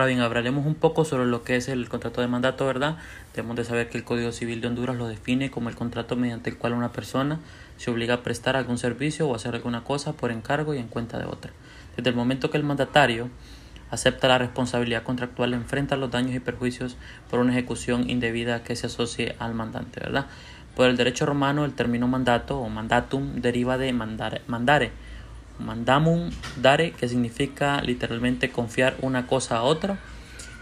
Ahora bien, hablaremos un poco sobre lo que es el contrato de mandato, ¿verdad? Debemos de saber que el Código Civil de Honduras lo define como el contrato mediante el cual una persona se obliga a prestar algún servicio o hacer alguna cosa por encargo y en cuenta de otra. Desde el momento que el mandatario acepta la responsabilidad contractual, enfrenta los daños y perjuicios por una ejecución indebida que se asocie al mandante, ¿verdad? Por el derecho romano, el término mandato o mandatum deriva de mandare, mandare mandamum dare, que significa literalmente confiar una cosa a otra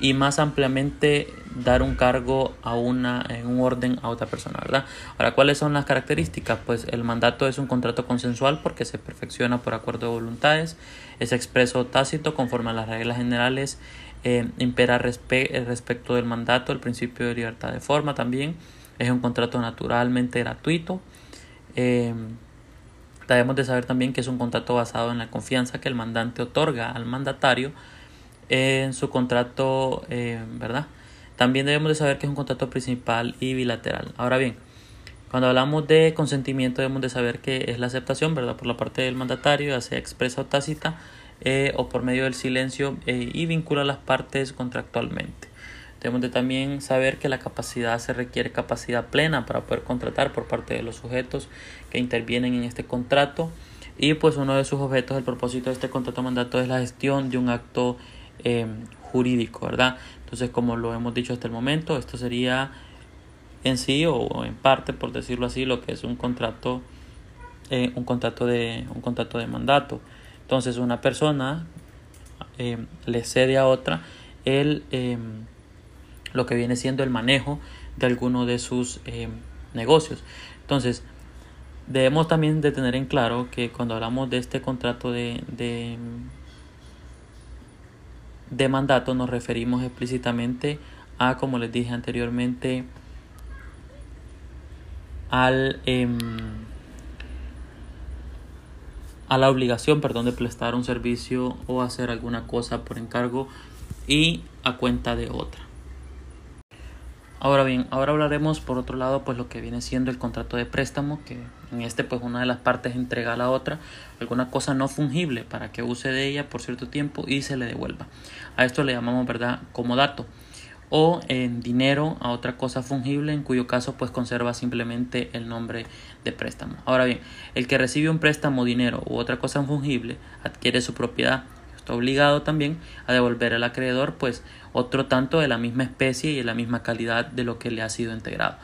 y más ampliamente dar un cargo a una en un orden a otra persona, ¿verdad? Ahora, ¿cuáles son las características? Pues el mandato es un contrato consensual porque se perfecciona por acuerdo de voluntades, es expreso tácito conforme a las reglas generales, eh, impera respecto del mandato el principio de libertad de forma también, es un contrato naturalmente gratuito. Eh, Debemos de saber también que es un contrato basado en la confianza que el mandante otorga al mandatario en su contrato, eh, ¿verdad? También debemos de saber que es un contrato principal y bilateral. Ahora bien, cuando hablamos de consentimiento debemos de saber que es la aceptación, ¿verdad? Por la parte del mandatario, ya sea expresa o tácita, eh, o por medio del silencio eh, y vincula las partes contractualmente. Debemos de también saber que la capacidad se requiere capacidad plena para poder contratar por parte de los sujetos que intervienen en este contrato y pues uno de sus objetos, el propósito de este contrato mandato es la gestión de un acto eh, jurídico, ¿verdad? Entonces como lo hemos dicho hasta el momento, esto sería en sí o en parte, por decirlo así, lo que es un contrato, eh, un contrato de un contrato de mandato. Entonces una persona eh, le cede a otra el lo que viene siendo el manejo de alguno de sus eh, negocios. Entonces, debemos también de tener en claro que cuando hablamos de este contrato de, de, mandato nos referimos explícitamente a, como les dije anteriormente, al, em, a la obligación perdón, de prestar un servicio o hacer alguna cosa por encargo y a cuenta de otra. Ahora bien, ahora hablaremos por otro lado pues lo que viene siendo el contrato de préstamo, que en este pues una de las partes entrega a la otra alguna cosa no fungible para que use de ella por cierto tiempo y se le devuelva. A esto le llamamos verdad como dato o en dinero a otra cosa fungible en cuyo caso pues conserva simplemente el nombre de préstamo. Ahora bien, el que recibe un préstamo, dinero u otra cosa fungible adquiere su propiedad obligado también a devolver al acreedor pues otro tanto de la misma especie y de la misma calidad de lo que le ha sido integrado.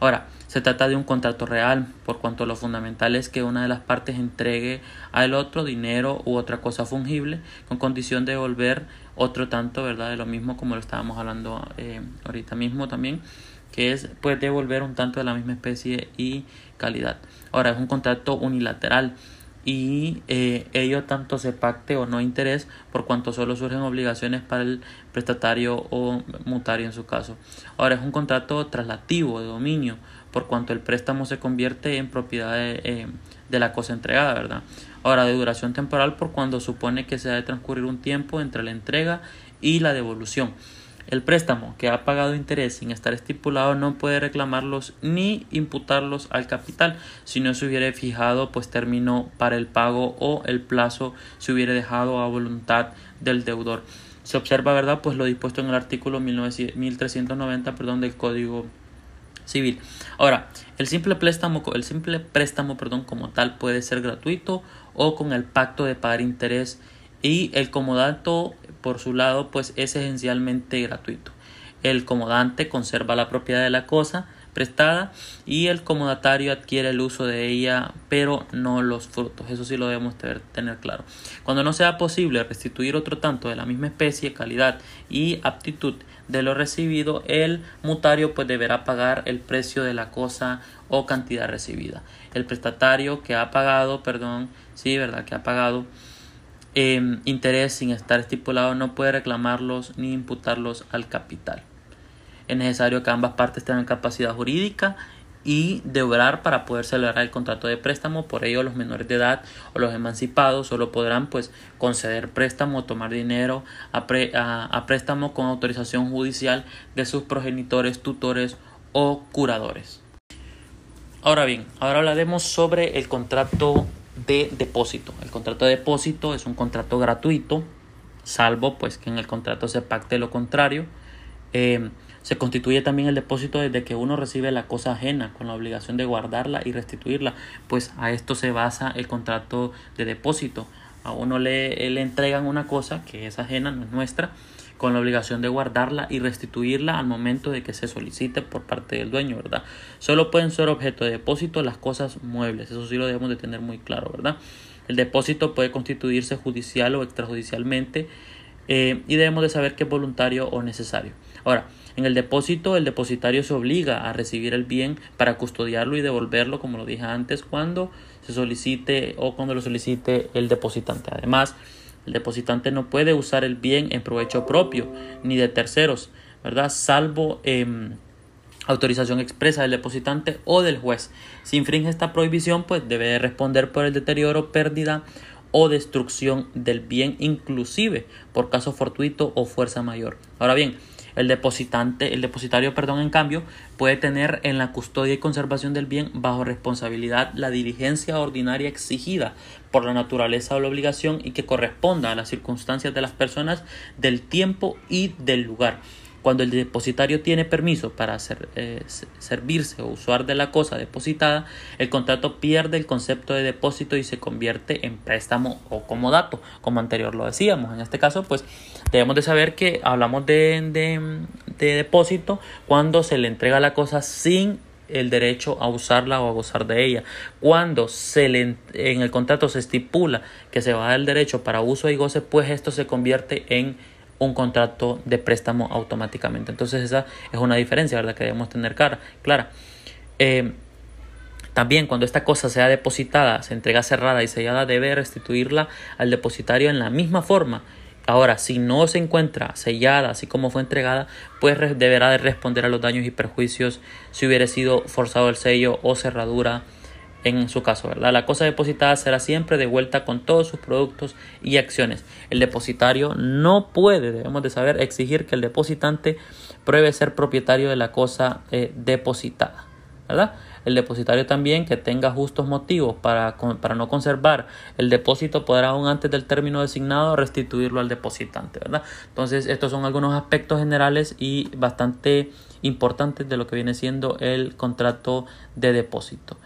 Ahora, se trata de un contrato real, por cuanto lo fundamental es que una de las partes entregue al otro dinero u otra cosa fungible, con condición de devolver otro tanto, ¿verdad? De lo mismo como lo estábamos hablando eh, ahorita mismo también, que es pues devolver un tanto de la misma especie y calidad. Ahora, es un contrato unilateral y eh, ello tanto se pacte o no interés por cuanto solo surgen obligaciones para el prestatario o mutario en su caso. Ahora es un contrato traslativo de dominio por cuanto el préstamo se convierte en propiedad de, eh, de la cosa entregada, ¿verdad? Ahora de duración temporal por cuando supone que se ha de transcurrir un tiempo entre la entrega y la devolución. El préstamo que ha pagado interés sin estar estipulado no puede reclamarlos ni imputarlos al capital si no se hubiera fijado pues término para el pago o el plazo se hubiera dejado a voluntad del deudor. Se observa, ¿verdad? Pues lo dispuesto en el artículo 1390 perdón, del Código Civil. Ahora, el simple préstamo, el simple préstamo perdón, como tal puede ser gratuito o con el pacto de pagar interés y el comodato por su lado pues es esencialmente gratuito. El comodante conserva la propiedad de la cosa prestada y el comodatario adquiere el uso de ella pero no los frutos. Eso sí lo debemos tener claro. Cuando no sea posible restituir otro tanto de la misma especie, calidad y aptitud de lo recibido, el mutario pues deberá pagar el precio de la cosa o cantidad recibida. El prestatario que ha pagado, perdón, sí, verdad, que ha pagado Em, interés sin estar estipulado no puede reclamarlos ni imputarlos al capital. Es necesario que ambas partes tengan capacidad jurídica y de obrar para poder celebrar el contrato de préstamo. Por ello, los menores de edad o los emancipados solo podrán pues conceder préstamo o tomar dinero a, a préstamo con autorización judicial de sus progenitores, tutores o curadores. Ahora bien, ahora hablaremos sobre el contrato de depósito. El contrato de depósito es un contrato gratuito, salvo pues que en el contrato se pacte lo contrario. Eh, se constituye también el depósito desde que uno recibe la cosa ajena con la obligación de guardarla y restituirla. Pues a esto se basa el contrato de depósito. A uno le, le entregan una cosa que es ajena, no es nuestra, con la obligación de guardarla y restituirla al momento de que se solicite por parte del dueño, ¿verdad? Solo pueden ser objeto de depósito las cosas muebles, eso sí lo debemos de tener muy claro, ¿verdad? El depósito puede constituirse judicial o extrajudicialmente eh, y debemos de saber que es voluntario o necesario. Ahora, en el depósito, el depositario se obliga a recibir el bien para custodiarlo y devolverlo, como lo dije antes, cuando se solicite o cuando lo solicite el depositante. Además, el depositante no puede usar el bien en provecho propio ni de terceros, ¿verdad? Salvo em, autorización expresa del depositante o del juez. Si infringe esta prohibición, pues debe responder por el deterioro, pérdida o destrucción del bien, inclusive por caso fortuito o fuerza mayor. Ahora bien, el depositante, el depositario, perdón, en cambio, puede tener en la custodia y conservación del bien bajo responsabilidad la diligencia ordinaria exigida por la naturaleza o la obligación y que corresponda a las circunstancias de las personas, del tiempo y del lugar cuando el depositario tiene permiso para eh, servirse o usar de la cosa depositada, el contrato pierde el concepto de depósito y se convierte en préstamo o comodato, como anterior lo decíamos. En este caso, pues debemos de saber que hablamos de, de, de depósito cuando se le entrega la cosa sin el derecho a usarla o a gozar de ella. Cuando se le, en el contrato se estipula que se va a dar el derecho para uso y goce, pues esto se convierte en un contrato de préstamo automáticamente. Entonces esa es una diferencia, ¿verdad? Que debemos tener clara. clara. Eh, también cuando esta cosa sea depositada, se entrega cerrada y sellada, debe restituirla al depositario en la misma forma. Ahora, si no se encuentra sellada así como fue entregada, pues deberá de responder a los daños y perjuicios si hubiera sido forzado el sello o cerradura en su caso, ¿verdad? La cosa depositada será siempre devuelta con todos sus productos y acciones. El depositario no puede, debemos de saber, exigir que el depositante pruebe ser propietario de la cosa eh, depositada, ¿verdad? El depositario también que tenga justos motivos para, para no conservar el depósito podrá aún antes del término designado restituirlo al depositante, ¿verdad? Entonces estos son algunos aspectos generales y bastante importantes de lo que viene siendo el contrato de depósito.